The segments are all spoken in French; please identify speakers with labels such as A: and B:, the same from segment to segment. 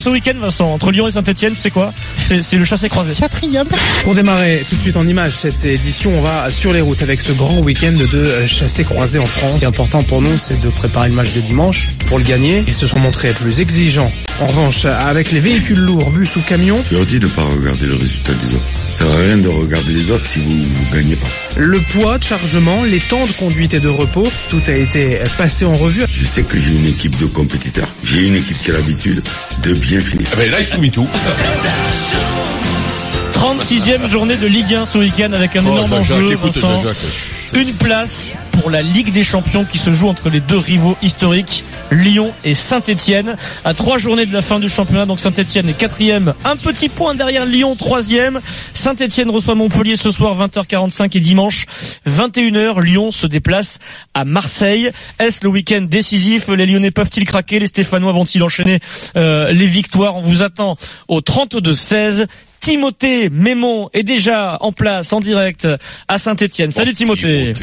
A: Ce week-end, Vincent, entre Lyon et Saint-Etienne, c'est quoi C'est le chassé croisé.
B: Quatrième. Pour démarrer tout de suite en image cette édition, on va sur les routes avec ce grand week-end de chassés croisés en France. Ce qui est important pour nous, c'est de préparer le match de dimanche pour le gagner. Ils se sont montrés plus exigeants. En revanche, avec les véhicules lourds, bus ou camions.
C: Je leur dis de ne pas regarder le résultat des autres. Ça sert à rien de regarder les autres si vous ne gagnez pas.
B: Le poids de chargement, les temps de conduite et de repos, tout a été passé en revue.
C: Je sais que j'ai une équipe de compétiteurs. J'ai une équipe qui a l'habitude de bien finir.
D: Ah ben là, il se tout.
A: 36e journée de Ligue 1 ce week-end avec un
D: Oh,
A: énorme enjeu. Une place pour la Ligue des Champions qui se joue entre les deux rivaux historiques, Lyon et Saint-Etienne. À trois journées de la fin du championnat, donc Saint-Etienne est quatrième, un petit point derrière Lyon, troisième. Saint-Etienne reçoit Montpellier ce soir 20h45 et dimanche 21h, Lyon se déplace à Marseille. Est-ce le week-end décisif? Les Lyonnais peuvent-ils craquer? Les Stéphanois vont-ils enchaîner euh, les victoires? On vous attend au 32-16. Timothée Mémon est déjà en place en direct à Saint-Etienne. Salut Timothée.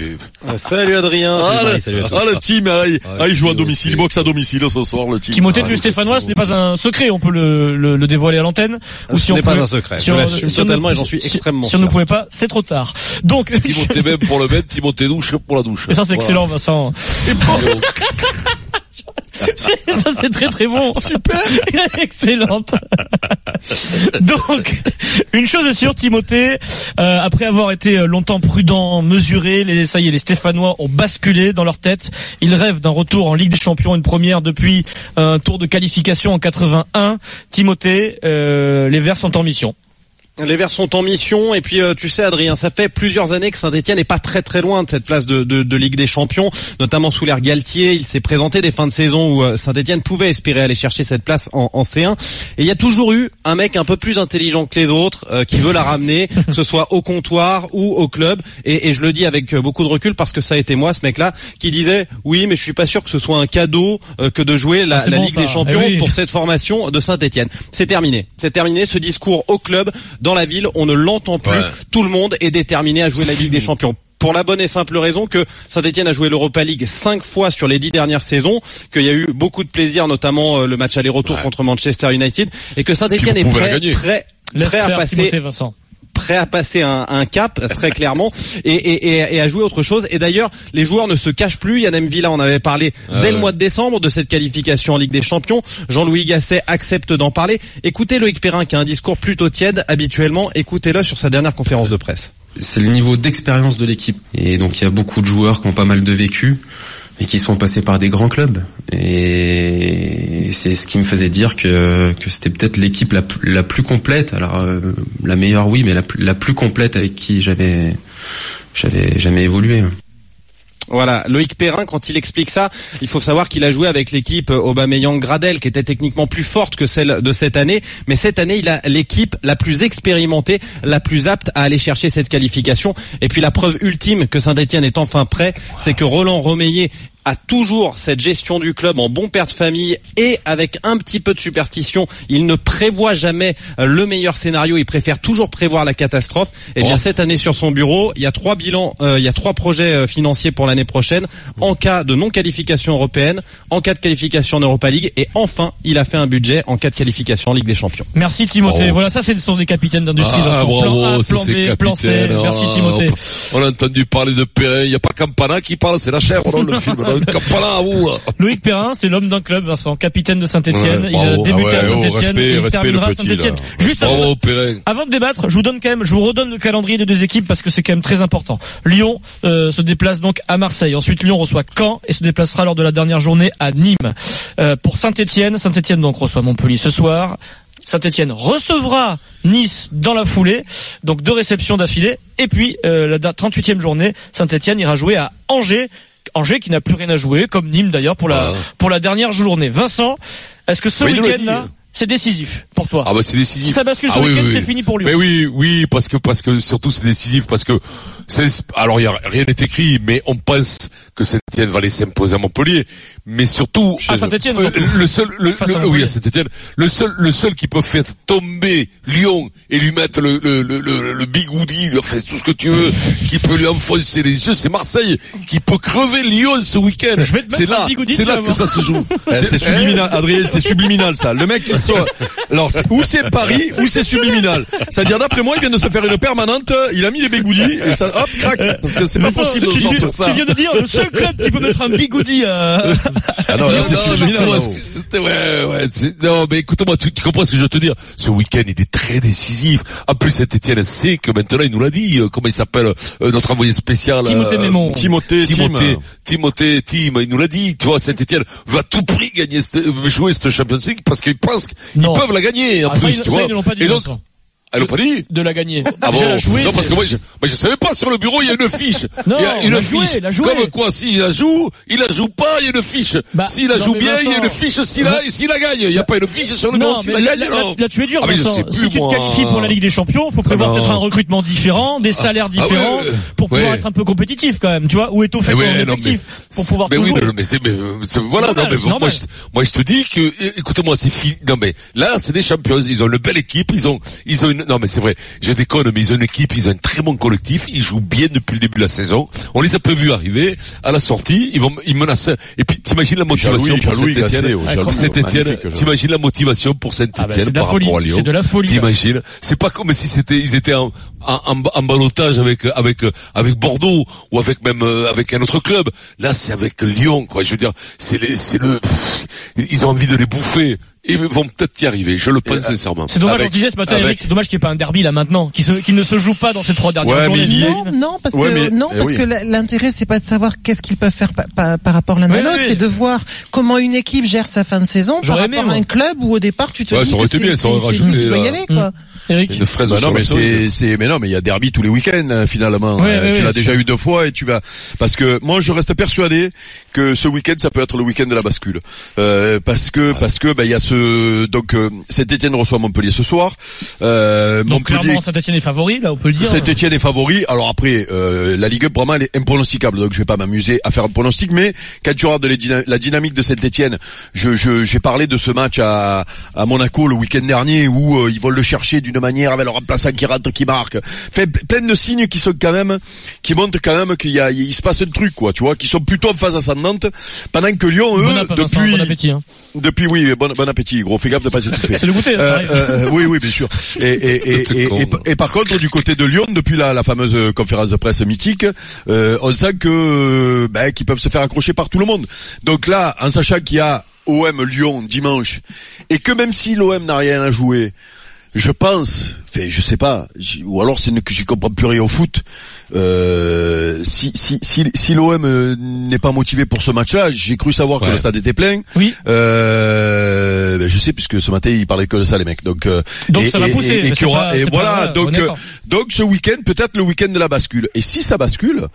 E: Salut Adrien.
D: Ah,
E: Salut,
D: le,
E: salut à tous.
D: ah, le team, ah, il, ah, il joue à domicile, il boxe à domicile ce soir, le team.
A: Timothée,
D: Ah,
A: tu es stéphanois, ce n'est pas un secret, on peut le, le, le dévoiler à l'antenne. Ou
E: Ce n'est pas un secret.
A: si
E: Je
A: on- si
E: totalement et j'en suis
A: si-
E: extrêmement
A: Si on ne pouvait pas, c'est trop tard. Donc,
D: Timothée même pour le mettre, Timothée douche pour la douche.
A: et ça c'est
D: Voilà.
A: excellent Vincent. Et bon, ça c'est très très bon.
D: Super.
A: Excellente. Donc, une chose est sûre, Timothée, euh, après avoir été longtemps prudent, mesuré, les, ça y est, les Stéphanois ont basculé dans leur tête. Ils rêvent d'un retour en Ligue des Champions, une première depuis un tour de qualification en 81. Timothée, euh, les Verts sont en mission.
E: Les Verts sont en mission et puis euh, tu sais Adrien, ça fait plusieurs années que Saint-Etienne n'est pas très très loin de cette place de, de, de Ligue des Champions, notamment sous l'ère Galtier. Il s'est présenté des fins de saison où euh, Saint-Etienne pouvait espérer aller chercher cette place en, en C1. Et il y a toujours eu un mec un peu plus intelligent que les autres euh, qui veut la ramener, que ce soit au comptoir ou au club. Et, et je le dis avec beaucoup de recul parce que ça a été moi ce mec-là qui disait oui mais je suis pas sûr que ce soit un cadeau euh, que de jouer la,
A: Ah, c'est
E: la
A: bon,
E: Ligue
A: ça.
E: des Champions
A: Eh oui.
E: pour cette formation de Saint-Etienne. C'est terminé. C'est terminé ce discours au club, dans la ville, on ne l'entend plus.
D: Ouais.
E: Tout le monde est déterminé à jouer la Ligue des Champions. Pour la bonne et simple raison que Saint-Etienne a joué l'Europa League cinq fois sur les dix dernières saisons, qu'il y a eu beaucoup de plaisir, notamment euh, le match aller-retour
D: Ouais.
E: contre Manchester United, et que Saint-Etienne est prêt, prêt, à passer
A: Timothée, Vincent.
E: Prêt à passer un, un cap très clairement et, et, et, et à jouer autre chose. Et d'ailleurs, les joueurs ne se cachent plus. Yann Villa en avait parlé
D: Ah
E: dès le mois de décembre de cette qualification en Ligue des Champions. Jean-Louis Gasset accepte d'en parler. Écoutez Loïc Perrin qui a un discours plutôt tiède habituellement. Écoutez-le sur sa dernière conférence de presse.
F: c'est le niveau d'expérience de l'équipe. Et donc il y a beaucoup de joueurs qui ont pas mal de vécu et qui sont passés par des grands clubs. Et c'est ce qui me faisait dire que, c'était peut-être l'équipe la, plus- complète. Alors euh, la meilleure oui, mais la, plus- la plus complète avec qui j'avais j'avais jamais évolué.
E: Voilà, Loïc Perrin, quand il explique ça, il faut savoir qu'il a joué avec l'équipe Aubameyang-Gradel, qui était techniquement plus forte que celle de cette année. Mais cette année, il a l'équipe la plus expérimentée, la plus apte à aller chercher cette qualification. Et puis la preuve ultime que Saint-Etienne est enfin prêt, c'est que Roland Romeillet a toujours cette gestion du club en bon père de famille et avec un petit peu de superstition. Il ne prévoit jamais euh, le meilleur scénario. Il préfère toujours prévoir la catastrophe. Et bien
D: Oh.
E: cette année sur son bureau, il y a trois bilans, euh, il y a trois projets euh, financiers pour l'année prochaine. En cas de non qualification européenne, en cas de qualification en Europa League et enfin, il a fait un budget en cas de qualification en Ligue des Champions.
A: Merci Timothée.
D: Bravo.
A: Voilà, ça c'est ce sont des capitaines d'industrie.
D: Ah,
A: Vincent. plan A,
D: bravo,
A: plan
D: c'est
A: B, plan C.
D: capitaine.
A: Merci
D: Ah,
A: Timothée.
D: On a entendu parler de Perrin, il n'y a pas Campana qui parle, c'est la chèvre dans le film. Vous, là.
A: Loïc Perrin, c'est l'homme d'un club, Vincent, capitaine de Saint-Etienne.
D: Ouais,
A: il a débuté
D: Ah ouais,
A: à
D: oh,
A: Saint-Etienne et il terminera à Saint-Etienne.
D: Perrin.
A: avant de débattre, je vous donne quand même, je vous redonne le calendrier des deux équipes parce que c'est quand même très important. Lyon euh, se déplace donc à Marseille. Ensuite, Lyon reçoit Caen et se déplacera lors de la dernière journée à Nîmes. Euh, pour Saint-Etienne, Saint-Etienne donc reçoit Montpellier ce soir. Saint-Etienne recevra Nice dans la foulée, donc deux réceptions d'affilée. Et puis euh, la 38e journée, Saint-Etienne ira jouer à Angers. Angers qui n'a plus rien à jouer, comme Nîmes d'ailleurs pour la
D: Ah.
A: pour la dernière journée. Vincent, est-ce que ce
D: Oui,
A: week-end-là,
D: dit.
A: c'est décisif? Pour toi.
D: Ah bah c'est décisif.
A: Si ça bascule ce
D: Ah oui, oui,
A: c'est
D: oui.
A: fini pour Lyon.
D: Mais oui, oui, parce que parce que surtout c'est décisif parce que c'est alors il y a rien n'est écrit, mais on pense que Saint-Etienne va laisser imposer à Montpellier, mais surtout
A: À Saint-Étienne,
D: euh, le seul le, oui à Saint-Etienne, le seul le seul qui peut faire tomber Lyon et lui mettre le le le, le, le bigoudi, enfin tout ce que tu veux, qui peut lui enfoncer les yeux, c'est Marseille qui peut crever Lyon ce week-end.
A: Je vais te mettre
D: C'est là, c'est là que ça se joue.
G: Eh, C'est subliminal, Adrien, c'est subliminal ça. Le mec il soit, alors c'est- ou c'est Paris ou c'est subliminal. C'est-à-dire d'après moi il vient de se faire une permanente, il a mis les bégoudis et ça hop crac parce que c'est pas possible de
A: tu, tu-
G: sortir
A: tu
G: ça.
A: viens de dire le seul club qui peut mettre un bigoudi euh,
G: Ah non, là, c'est subliminal.
D: Ouais, ouais, c'est- non, mais écoute-moi, tu, tu comprends ce que je veux te dire. Ce week-end, il est très décisif. En plus, Saint-Etienne sait que maintenant, il nous l'a dit, euh, comment il s'appelle, euh, notre envoyé spécial.
A: Timothée
D: euh,
A: Mémon.
G: Timothée,
D: Timothée,
G: Tim.
D: Timothée, Tim, il nous l'a dit, tu vois, Saint-Etienne va à tout prix gagner, cette- euh, jouer cette Champions League parce qu'ils pensent qu'ils peuvent la gagner, en
A: Ah,
D: plus,
A: ils-
D: tu
A: ça,
D: vois.
A: ils ne l'ont pas dit,
D: Et donc. Elle l'a pas dit?
A: de la gagner.
D: Ah bon
A: la jouer,
D: Non, parce que moi, je, moi, je savais pas, sur le bureau, il y a une fiche.
A: Non,
D: il y a
A: il
D: une
A: joué,
D: fiche.
A: il joué.
D: Comme quoi, s'il la joue, il la joue pas, il y a une fiche.
A: Bah,
D: s'il la
A: non,
D: joue bien, il y a une fiche s'il la, s'il la gagne. Il n'y a pas une fiche sur le nom s'il la gagne,
A: là,
D: non.
A: là, tu es dur,
D: Ah, mais je
A: Vincent.
D: sais plus,
A: si tu te qualifies pour la Ligue des Champions, faut prévoir
D: non.
A: peut-être un recrutement différent, des salaires
D: Ah
A: différents,
D: ouais,
A: pour pouvoir être un peu compétitif quand même, tu vois, ou étoffer
D: Eh
A: ton effectif, pour pouvoir
D: mais oui, mais c'est, euh, c'est- voilà, non, mais moi, je, te dis que, écoutez-moi, c'est fini. Non, mais là, c'est des champions. Ils ont une belle équipe. Ils ont, ils ont une, non, mais c'est vrai. Je déconne, mais ils ont une équipe. Ils ont un très bon collectif. Ils jouent bien depuis le début de la saison. On les a pas vus arriver. À la sortie, ils vont, ils menacent. Et puis, t'imagines la motivation pour.
G: Gassé, oh, Jean-Louis.
D: T'imagines la motivation pour
A: Ah bah, la
D: par
A: folie,
D: rapport à Lyon.
A: c'est de la folie.
D: T'imagines? C'est pas comme si c'était, ils étaient en, en, en, en ballottage avec, avec, avec Bordeaux ou avec même, euh, avec un autre club. Là, c'est avec Lyon, quoi. Je veux dire, c'est les, c'est le, pff, ils ont envie de les bouffer. Et ils vont peut-être y arriver. Je le pense sincèrement.
A: C'est dommage,
G: Avec-
A: on disait ce matin,
G: avec-
A: Eric, c'est dommage qu'il n'y ait pas un derby là maintenant, qui, se, qui ne se joue pas dans ces trois dernières
G: Ouais,
A: journées.
H: Non, non, parce
G: Ouais,
H: que
G: mais-
H: non,
G: eh
H: parce
G: oui.
H: que l'intérêt c'est pas de savoir qu'est-ce qu'ils peuvent faire pa- pa- par rapport l'un à l'autre,
A: oui.
H: c'est de voir comment une équipe gère sa fin de saison par rapport
A: aimé,
H: à un club où au départ tu te
D: Ouais,
H: dis
D: ça aurait
H: que
D: été bien, ça aurait rajouté,
H: qui doit y
D: euh,
H: aller quoi.
A: Eric.
D: Une fraise
G: Bah non, mais c'est, c'est, mais non, mais il y a derby tous les week-ends euh, finalement.
A: Ouais,
G: Euh,
A: ouais,
G: tu
A: ouais,
G: l'as déjà eu deux fois et tu vas parce que moi je reste persuadé que ce week-end ça peut être le week-end de la bascule euh, parce que parce que bah il y a ce donc euh, Saint-Étienne reçoit Montpellier ce soir. Euh,
A: Donc
G: Montpellier
A: clairement, Saint-Etienne est favori, là, on peut le dire.
G: Saint-Etienne est favori. Alors après, euh, la Ligue 1, vraiment, elle est impronosticable. Donc je vais pas m'amuser à faire un pronostic. Mais quand tu regardes dyna- la dynamique de Saint-Etienne, je, je, j'ai parlé de ce match à, à Monaco le week-end dernier où euh, ils vont le chercher d'une manière avec le remplaçant qui rentre, qui marque. Fait plein de signes qui sont quand même, qui montrent quand même qu'il y a, il se passe un truc, quoi. Tu vois, qui sont plutôt en phase ascendante. Pendant que Lyon, eux,
A: Bon app, Vincent,
G: depuis,
A: bon appétit. Hein.
G: depuis, oui, bon, bon appétit, gros. Fais gaffe de pas s'étouffer.
A: C'est le goûter, ça
G: Euh,
A: arrive.
G: euh, oui, oui, bien sûr. Et, et, et, et,
D: con.
G: et- et par contre, du côté de Lyon, depuis la, la fameuse conférence de presse mythique, euh, on sent que ben, qu'ils peuvent se faire accrocher par tout le monde. Donc là, en sachant qu'il y a OM Lyon dimanche, et que même si l'OM n'a rien à jouer, je pense, enfin, je sais pas, ou alors c'est que j'y comprends plus rien au foot. Euh, si si si, si l'OM euh, n'est pas motivé pour ce match-là, j'ai cru savoir que le stade était plein.
A: Oui.
G: Euh, ben, je sais puisque ce matin ils parlaient que de ça les mecs. Donc euh,
A: Donc
G: et,
A: ça va pousser,
G: et- et
A: mais
G: qu'il y
A: c'est
G: aura-
A: pas-
G: et
A: c'est pas-
G: voilà
A: voilà, on
G: donc euh, donc ce week-end peut-être le week-end de la bascule. Et si ça bascule.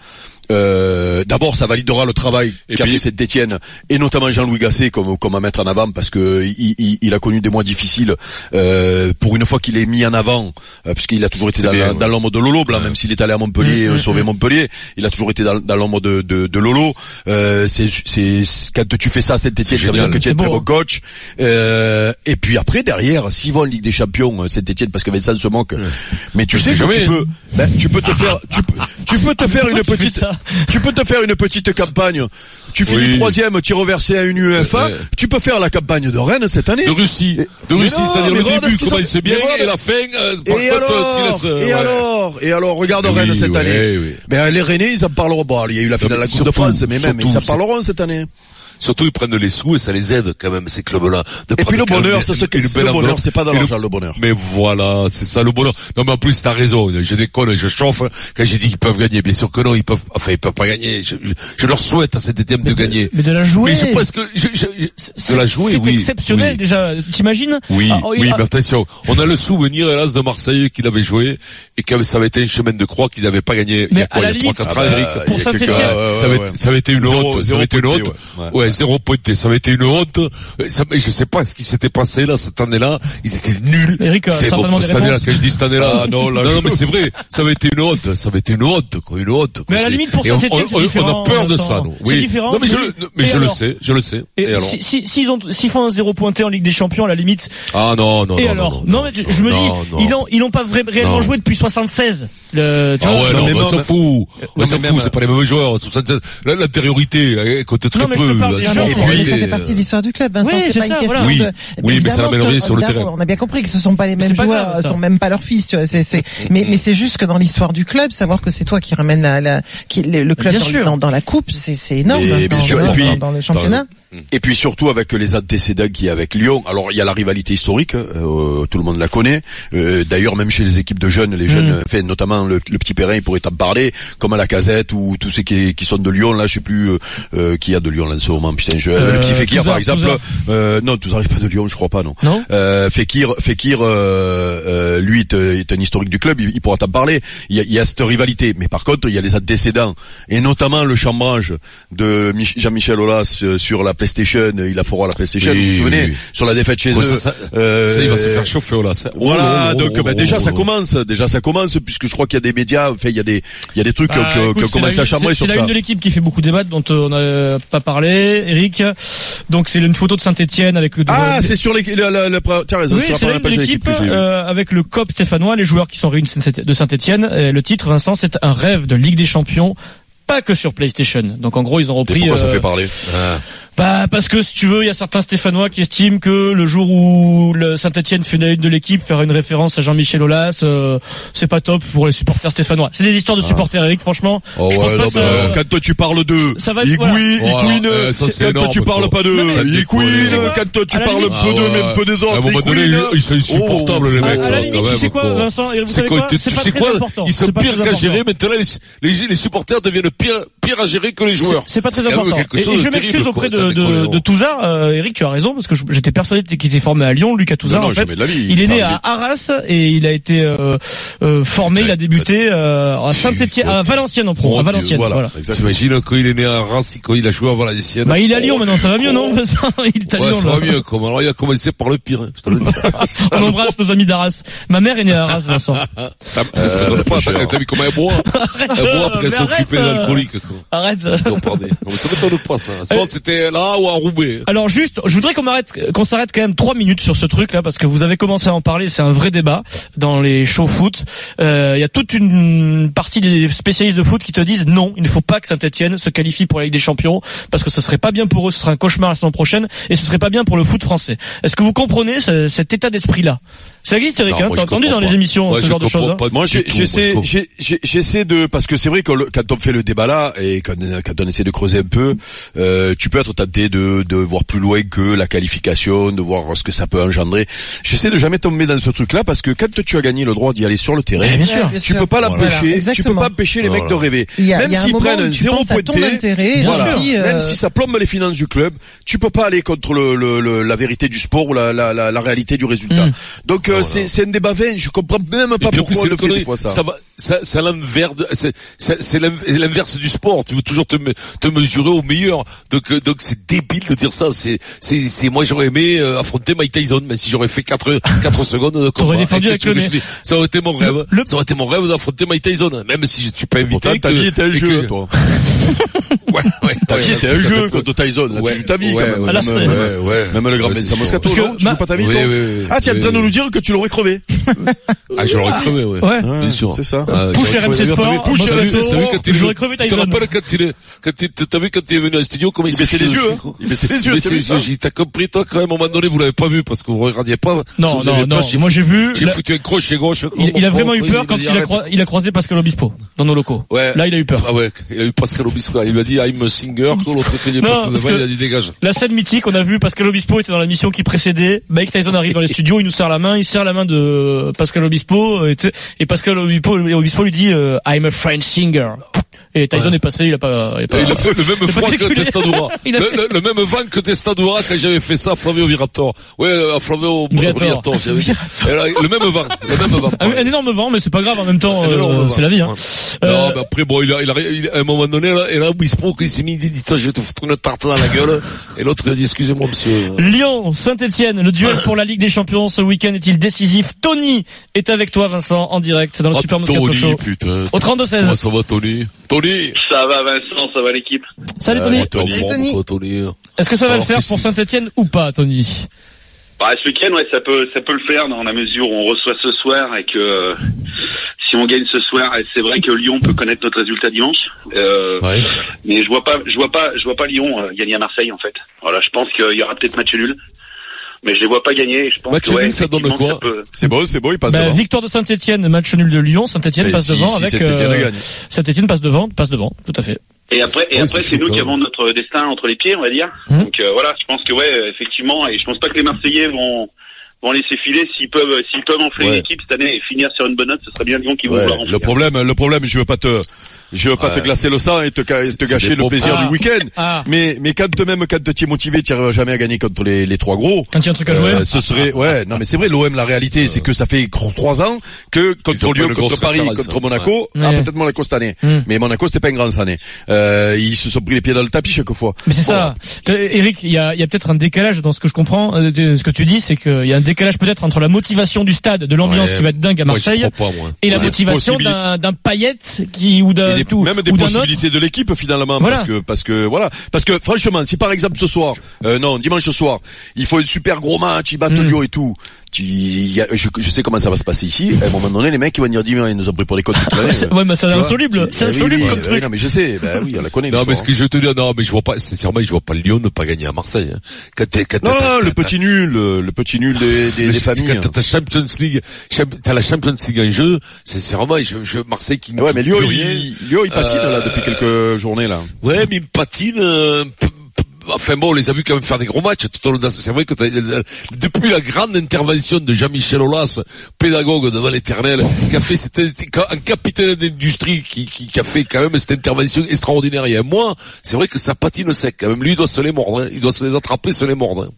G: Euh, D'abord, ça validera le travail qu'a fait Saint-Etienne et notamment Jean-Louis Gasset comme comme à mettre en avant parce que il, il- il a connu des mois difficiles. Euh, pour une fois qu'il est mis en avant, euh, puisqu'il a toujours été dans,
D: bien,
G: la-
D: ouais.
G: dans l'ombre de Lolo Blanc, même s'il est allé à Montpellier
A: Mm,
G: euh,
A: mm,
G: sauver
A: mm.
G: Montpellier, il a toujours été dans, dans l'ombre de, de, de Lolo. Euh, c'est c'est quand tu fais ça à Saint-Etienne,
D: C'est
G: ça veut dire que tu es un très
A: beau,
G: bon coach. Euh, et puis après derrière, s'ils vont en Ligue des Champions, euh, Saint-Etienne, parce que Vincent se moque. Mais tu sais que
D: jamais.
G: tu peux, ben, tu peux te faire, tu peux, tu peux te faire une petite, tu peux te faire une petite campagne. Tu finis
D: Oui.
G: troisième, tu reversé à une UEFA.
D: Ouais.
G: Tu peux faire la campagne de Rennes cette année.
D: De Russie. De
G: Mais
D: Russie, c'est-à-dire
G: mais
D: le début commence
G: ont-
D: bien
G: mais
D: et la fin, euh, par
G: Et
D: contre,
G: alors,
D: laisses, euh,
G: et
D: ouais.
G: alors, et alors, regarde
D: Oui,
G: Rennes cette
D: ouais,
G: année. Ben les Rennais, ils en parleront. Bon, il y a eu la finale de
D: mais
G: la Coupe de France, mais même ils en parleront cette année.
D: Surtout, ils prennent les sous et ça les aide quand même, ces clubs-là.
G: Et puis le bonheur, c'est ce que c'est le bonheur, c'est pas dans
D: Et le-
G: l'argent le bonheur.
D: Mais voilà, c'est ça le bonheur. Non, mais en plus, t'as raison. Je déconne, je chauffe. Quand j'ai dit qu'ils peuvent gagner, bien sûr que non, ils peuvent, enfin, ils peuvent pas gagner. Je, je, je leur souhaite à cet étienne de gagner.
A: Mais de la jouer.
D: Mais je pense que, je, je, de la jouer,
A: c'est
D: oui.
A: exceptionnel
D: oui.
A: déjà. T'imagines?
D: Oui,
A: Ah, oh,
D: oui,
A: ah,
D: mais attention, on a le souvenir, hélas, de Marseille qu'il avait joué et que ça avait été une chemin de croix qu'ils n'avaient pas gagné il y
A: Mais
D: a quoi,
A: à la
D: il y a trois,
A: limite,
D: quatre
G: Ah
D: ans, Eric.
G: a
A: Pour
D: ça, ça avait été une honte, ça avait été une honte.
G: ouais.
D: Ouais, zéro pointé. Ça avait été une honte. Ça, je sais pas ce qui s'était passé là cette année-là. Ils étaient nuls.
A: Eric, euh,
D: C'est
A: ça
D: bon, cette année-là, quand je dis cette année-là.
G: Ah, non, là,
D: non, non, mais c'est vrai. Ça avait été une honte. Ça avait été une honte, quoi. Une honte. quoi.
A: Mais à la limite, pour
D: on- on- on-
A: différent,
D: On a peur de ça, nous. Oui.
A: différent,
D: Non, mais je,
A: mais-
D: le- je le
A: alors
D: sais. Je le sais.
A: Et,
D: Et alors?
A: si, si, s'ils ont, s'ils font un zéro pointé en Ligue des Champions, à la limite.
D: Ah, non, non,
A: et
D: non,
A: alors?
D: non,
A: mais je, me dis, ils ont, ils n'ont pas réellement joué depuis 76. Le, tu
D: Ah
A: vois,
D: ouais,
G: non,
D: non, on s'en fout. On s'en
G: mais
D: fout, c'est pas les mêmes joueurs. 76. Là, l'antériorité, elle compte très peu. La
H: ça, fait partie de l'histoire du club, Vincent.
A: Oui,
H: c'est pas
A: ça,
H: une question
A: voilà.
H: De...
D: oui, mais ça l'amènerait sur le terrain.
H: On a bien compris que ce sont pas les mêmes joueurs, ce sont même pas leurs fils, tu vois. C'est, c'est, mais, mais c'est juste que dans l'histoire du club, savoir que c'est toi qui ramène la, la, qui, le, club dans,
A: sûr.
H: dans, dans la coupe, c'est, c'est énorme.
G: Et
H: dans,
G: bien sûr,
H: dans-
G: et puis-
H: dans- dans le championnat.
G: Et puis surtout avec les antécédents qu'il y a avec Lyon. Alors il y a la rivalité historique, euh, tout le monde la connaît. Euh, D'ailleurs même chez les équipes de jeunes, les jeunes,
A: Mm.
G: enfin, notamment le, le petit Perrin, il pourrait t'en parler, comme à la Casette ou tous ceux qui, qui sont de Lyon. Là, je sais plus euh, euh, qui a de Lyon là en ce moment. Putain, je,
A: Euh,
G: le petit Fekir
A: Touzard,
G: par exemple. Euh, non, tous arrivent pas de Lyon, je crois pas, non.
A: Non?
G: Euh, Fekir, Fekir, euh, euh, lui est, est un historique du club, il, il pourra t'en parler. Il y, a, il y a cette rivalité, mais par contre, il y a les antécédents et notamment le chambrage de Mich- Jean-Michel Aulas euh, sur la PlayStation. Il a fourré à la PlayStation,
D: Oui,
G: vous vous souvenez,
D: oui, oui.
G: sur la défaite chez
D: Ouais,
G: eux.
D: ça, ça-
G: Euh,
D: Ça, il va se faire chauffer, oh là. Ça-
G: Voilà,
D: oh, oh,
G: donc
D: oh,
G: bah,
D: oh,
G: déjà
D: oh,
G: ça
D: oh.
G: commence, déjà ça commence puisque je crois qu'il y a des médias, enfin il y a des il y a des trucs
A: Bah,
G: qui ont-
A: c'est
G: commencé à chambrer
A: c'est-
G: sur
A: C'est
G: ça.
A: la une de l'équipe qui fait beaucoup débattre, dont euh, on n'a pas parlé, Eric. Donc c'est une photo de Saint-Etienne avec le
G: Ah, c'est sur les, la- tiens raison,
A: Oui,
G: sur la
A: c'est
G: page de
A: l'équipe euh, avec le COP stéphanois, les joueurs qui sont réunis de Saint-Etienne. Le titre, Vincent, c'est un rêve de Ligue des Champions, pas que sur PlayStation. Donc en gros, ils ont
G: Et
A: repris.
G: pourquoi ça fait parler?
D: Ah.
A: Bah parce que si tu veux, il y a certains Stéphanois qui estiment que le jour où le Saint-Etienne fait une de l'équipe, faire une référence à Jean-Michel Aulas, euh, c'est pas top pour les supporters stéphanois. C'est des histoires de supporters, Eric. Franchement,
G: Oh
A: je pense
G: ouais,
A: pas
G: non,
A: que ça-
G: mais, euh, quand toi tu parles de
A: Ça va être-
G: Igui,
A: voilà.
D: Voilà, euh, ça, c'est
G: quand toi tu parles pas de euh, quand toi tu parles
A: limite-
G: peu de
D: Ah ouais.
G: même peu des
D: À un
G: autres,
D: moment donné, ils sont insupportables,
G: Oh.
D: les mecs.
A: à la
D: là,
A: limite,
D: quand
A: tu sais quoi. Vincent, vous savez
D: quoi,
A: C'est pas très important.
D: Ils sont pires qu'à gérer. Maintenant, les supporters deviennent pires, pires à gérer que les joueurs.
A: C'est pas très important. Et, je m'excuse auprès de, de,
D: alors.
A: de Touzard. Euh, Eric, tu as raison parce que j'étais persuadé qu'il était formé à Lyon, Lucas Touzard.
G: Non, non,
A: en fait,
G: jamais de la vie.
A: il est né à Arras et il a été euh, euh, formé, il a débuté euh, à Saint-Étienne, à Valenciennes en pro,
D: Mon
A: à
D: Dieu,
A: Valenciennes.
G: Voilà,
A: Voilà.
G: exactement.
D: T'imagines quand il est né à Reims, quand il a joué à Valenciennes?
A: Bah il est à Lyon
D: Oh,
A: maintenant, ça va mieux non? Il est à Lyon.
D: ça va mieux, comme. Alors, il a commencé par le pire, hein.
A: On embrasse nos amis d'Arras. Ma mère est née à Arras, Vincent.
D: T'as, pas, t'as, vu comment elle boit? Elle boit après
A: arrête,
D: d'alcoolique, quoi.
A: Arrête.
D: Non, mais ça m'étonne pas, ça. Soit c'était là ou à Roubaix.
A: Alors juste, je voudrais qu'on m'arrête, qu'on s'arrête quand même trois minutes sur ce truc là parce que vous avez commencé à en parler. C'est un vrai débat dans les shows foot. Euh, Il y a toute une partie des spécialistes de foot qui te disent non, il ne faut pas que Saint-Etienne se qualifie pour la Ligue des Champions parce que ce serait pas bien pour eux, ce serait un cauchemar la saison prochaine et ce serait pas bien pour le foot français. Est-ce que vous comprenez ce- cet état d'esprit là Ça existe, Eric hein T'as entendu dans les émissions ce genre de choses hein
G: Moi, j'essaie, j'essaie de, parce que c'est vrai que quand on fait le débat là et quand, quand on essaie de creuser un peu, euh, tu peux être tenté de, de voir plus loin que la qualification, de voir ce que ça peut engendrer. J'essaie de jamais tomber dans ce truc là parce que quand tu as gagné le droit d'y aller sur le terrain,
A: Eh, bien sûr.
H: Bien
G: tu
H: sûr.
G: peux pas
H: Voilà,
G: l'empêcher, tu peux pas empêcher les mecs
D: Voilà.
G: de rêver.
H: A,
G: même s'ils prennent un zéro pointé, voilà.
H: euh,
G: même si ça plombe les finances du club, tu peux pas aller contre le, le- le- la vérité du sport ou la, la, la, la réalité du résultat.
A: Mm.
G: Donc euh, c'est un débat vain. Je comprends même pas pourquoi on le fait des fois ça.
D: Ça va, c'est l'inverse de, c'est, c'est, c'est l'inv- l'inverse du sport. Tu veux toujours te, te mesurer au meilleur. Donc, euh, donc c'est débile de dire ça. C'est, c'est, c'est, moi j'aurais aimé euh, affronter Mike Tyson, mais si j'aurais fait 4, 4 secondes de combat.
A: défendu avec le
D: je
A: nez.
D: Ça aurait été mon rêve.
A: le-
D: Ça aurait été mon rêve d'affronter Mike Tyson. Même si je suis pas invité.
G: Pourtant, ta vie était un jeu,
D: que-
G: toi.
D: Ouais, ouais,
G: Ta vie était un jeu contre Tyson. Là,
D: Ouais,
G: tu joues ta vie
D: ouais,
G: quand même.
D: ouais,
A: À la
G: Même,
A: fin.
D: ouais, ouais.
G: Même le grand
D: c'est
G: Moscato, non Tu joues pas ta vie,
D: Oui,
G: toi
D: oui, oui.
G: Ah, tu es en
D: Oui,
G: train de nous dire que tu l'aurais crevé.
D: Ah, j'aurais crevé, ouais.
A: Ouais.
D: Bien sûr.
G: C'est ça.
D: Ah,
A: Push RMC. Sport,
D: Push RMC, il est
A: j'aurais crevé
D: Tu te
A: Tyson.
D: rappelles quand il est, quand il, t'as vu quand il est venu à studio, comment il
G: Il baissait les yeux, hein. Il baissait les yeux, ça
D: j'ai, t'as compris, toi, quand même, à un moment donné, vous l'avez pas vu, parce que vous regardiez pas.
A: Non, non, non. Moi j'ai vu.
D: J'ai foutu un crochet gauche.
A: Il, il a vraiment eu peur quand il a, il croisé Pascal Obispo dans nos locaux. Là, il a eu peur.
D: Ah ouais, il a eu Pascal Obispo. Il lui a dit, I'm a singer, l'autre il a dit, dégage.
A: La scène mythique, on a vu Pascal Obispo était dans la mission qui précédait. Mike Tyson arrive dans les studios, il nous serre la main, il serre la main de Pascal Obispo et Pascal Obispo, Obispo lui dit euh, I'm a French singer. Et Tyson est passé, il a pas, il a pas.
D: Il a fait le même froid que.
A: Il
D: Le, le- le même vent que Testadora quand j'avais fait ça à Flavio Virator. Ouais, à Flavio
A: Briatore.
D: Briatore. j'avais- Le même vent, le même vent.
A: Un, un énorme vent, mais c'est pas grave en même temps, euh, c'est la vie. Hein.
D: Ouais.
A: Euh,
D: Non, mais après, bon, il a, il a, il a- à un moment donné, là, et là, Bispo, il s'est mis, il dit, Tiens, je vais te foutre une tarte dans la gueule. Et l'autre, il a dit, excusez-moi, monsieur.
A: Lyon, Saint-Etienne, le duel pour la Ligue des Champions ce week-end est-il décisif? Tony est avec toi, Vincent, en direct dans le
D: Ah,
A: Super
D: Tony,
A: Show.
D: putain.
A: Au 32-16.
D: Comment ça va, Tony? Tony!
I: Ça va Vincent, ça va l'équipe
A: Salut Tony.
D: Ah,
H: Salut, Tony.
A: Est-ce que ça va
D: Alors,
A: le faire pour Saint-Etienne ou pas, Tony
I: bah, Ce week-end, ouais, ça peut, ça peut le faire dans la mesure où on reçoit ce soir et que euh, si on gagne ce soir, c'est vrai que Lyon peut connaître notre résultat dimanche. Euh,
D: Ouais.
I: Mais je vois pas, je vois pas, je vois pas Lyon euh, gagner à Marseille en fait. Voilà, je pense qu'il y aura peut-être match nul, mais je les vois pas gagner. Je pense
D: Match
I: que, ouais,
D: nul, ça donne quoi
I: peut-
G: C'est beau, c'est beau, il passe
A: bah,
G: devant.
A: Victoire de Saint-Etienne, match nul de Lyon, Saint-Etienne
G: Et
A: passe
G: si-
A: devant
G: si
A: avec
G: Saint-Étienne
A: euh. Saint-Etienne passe devant, passe devant, tout à fait.
I: Et après, et après,
D: c'est
I: nous qui avons notre destin entre les pieds, on va dire.
A: Mhm.
I: Donc euh, voilà, je pense que ouais, effectivement, et je pense pas que les Marseillais vont vont laisser filer s'ils peuvent s'ils peuvent enfler
G: Ouais.
I: l'équipe cette année et finir sur une bonne note, ce serait bien Lyon qui vont
G: Ouais,
I: vouloir
G: le problème, le problème, je veux pas te, je veux pas
D: Ouais.
G: te glacer le sang et te, te gâcher le plaisir du week-end.
A: Ah.
G: Mais, mais quand même, quand tu es motivé, tu n'arriveras jamais à gagner contre les, les trois gros.
A: Quand il y a un truc à jouer.
G: Euh, ce serait, ouais, non mais c'est vrai, l'OM, la réalité, c'est que ça fait trois ans que contre Lyon, contre Paris, contre. Monaco,
A: Ouais.
G: ah peut-être Monaco cette année,
A: Mm.
G: mais Monaco c'était pas une grande année. Euh, ils se sont pris les pieds dans le tapis chaque fois.
A: Mais c'est
G: Bon,
A: ça. Euh, Eric, il y a, il y a peut-être un décalage dans ce que je comprends. euh, de- ce que tu dis, c'est qu'il y a un décalage peut-être entre la motivation du stade, de l'ambiance
D: Ouais.
A: qui va être dingue à Marseille,
D: pas, moi.
A: et la motivation d'un Payet qui ou d'un
G: des-
A: tout-
G: même des
A: autre.
G: possibilités de l'équipe finalement
A: Voilà.
G: parce que parce que voilà parce que franchement si par exemple ce soir euh, non dimanche soir il faut un super gros match ils battent
A: Mm.
G: Lyon et tout tu, y a- je, je sais comment ça va se passer ici à un moment donné les mecs ils vont dire ils nous ont pris pour les codes.
A: Ouais, mais c'est insoluble. C'est insoluble comme truc.
G: non mais je sais ben oui on la connaît
D: Non, mais
G: l'histoire.
D: ce que je te dis, non, mais je vois pas, sincèrement, je vois pas Lyon ne pas gagner à Marseille. hein. Quand
G: non, le petit nul le, petit nul des, familles
D: Quand t'as ta Champions League, t'as la Champions League en jeu, sincèrement, je, je, Marseille qui
G: ouais mais Lyon il, patine
D: Euh,
G: là depuis quelques journées là
D: Ouais, mais il patine. Euh, Enfin bon, on les a vus quand même faire des gros matchs tout au long de la- C'est vrai que t'as- euh, depuis la grande intervention de Jean-Michel Aulas, pédagogue devant l'éternel, qui a fait cette, un capitaine d'industrie qui, qui, qui a fait quand même cette intervention extraordinaire il y a un mois, c'est vrai que ça patine sec. Quand même, lui, il doit se les mordre. hein. Il doit se les attraper, se les mordre. hein.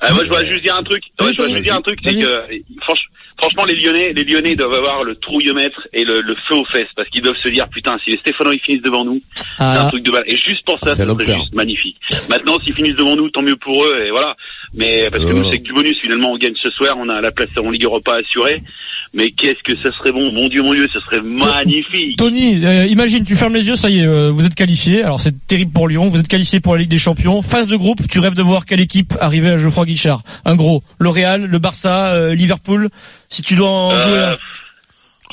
I: Ah, moi, je voudrais juste dire un truc. Ouais, je voudrais juste dire un truc, c'est que euh, franch- franchement, les Lyonnais, les Lyonnais doivent avoir le trouillomètre et le, le feu aux fesses parce qu'ils doivent se dire putain, si les Stéphano ils finissent devant nous, c'est un
A: Ah,
I: truc de balle. Et juste pour
D: Ah,
I: ça,
D: c'est
I: juste magnifique. Maintenant, s'ils finissent devant nous, tant mieux pour eux et voilà. Mais parce que
D: Euh.
I: nous, c'est que du bonus. Finalement, on gagne ce soir, on a la place en Ligue Europa assurée. Mais qu'est-ce que ça serait bon, mon Dieu, mon Dieu, ce serait magnifique.
A: Tony, euh, imagine, tu fermes les yeux, ça y est, euh, vous êtes qualifié. Alors c'est terrible pour Lyon, vous êtes qualifié pour la Ligue des Champions. Phase de groupe, tu rêves de voir quelle équipe arriver à Geoffroy Guichard Un gros, le Real, le Barça, euh, Liverpool. Si tu dois en jouer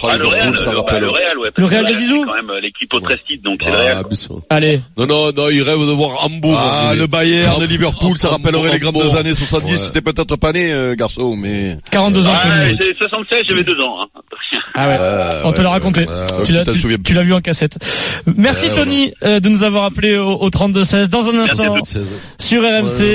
I: Euh,
A: un.
I: ah, le Real,
G: ça
I: le, le Real, ouais.
A: Le Real de
I: c'est
A: Zizou
I: quand même euh, l'équipe au Trestide, donc c'est le Real.
D: Ah, sûr.
A: Allez,
D: Non, non, non, il rêve de voir Hambourg.
G: ah
D: arriver.
G: le Bayern de
D: Ham-
G: Liverpool ça rappellerait les grandes années 70
D: Ouais.
G: c'était peut-être pas né euh, garçon mais
A: 42 ans.
I: Ah,
A: Tony.
I: c'est 76, j'avais deux ans. Hein.
A: Ah ouais.
G: Euh,
A: On te
G: ouais,
A: l'a raconté.
D: ouais,
A: tu
G: ouais,
A: l'as, vu en cassette. Merci
D: Ouais,
A: Tony euh, de nous avoir appelé au, au 32-16 dans un instant
I: tous.
D: 16.
A: sur RMC.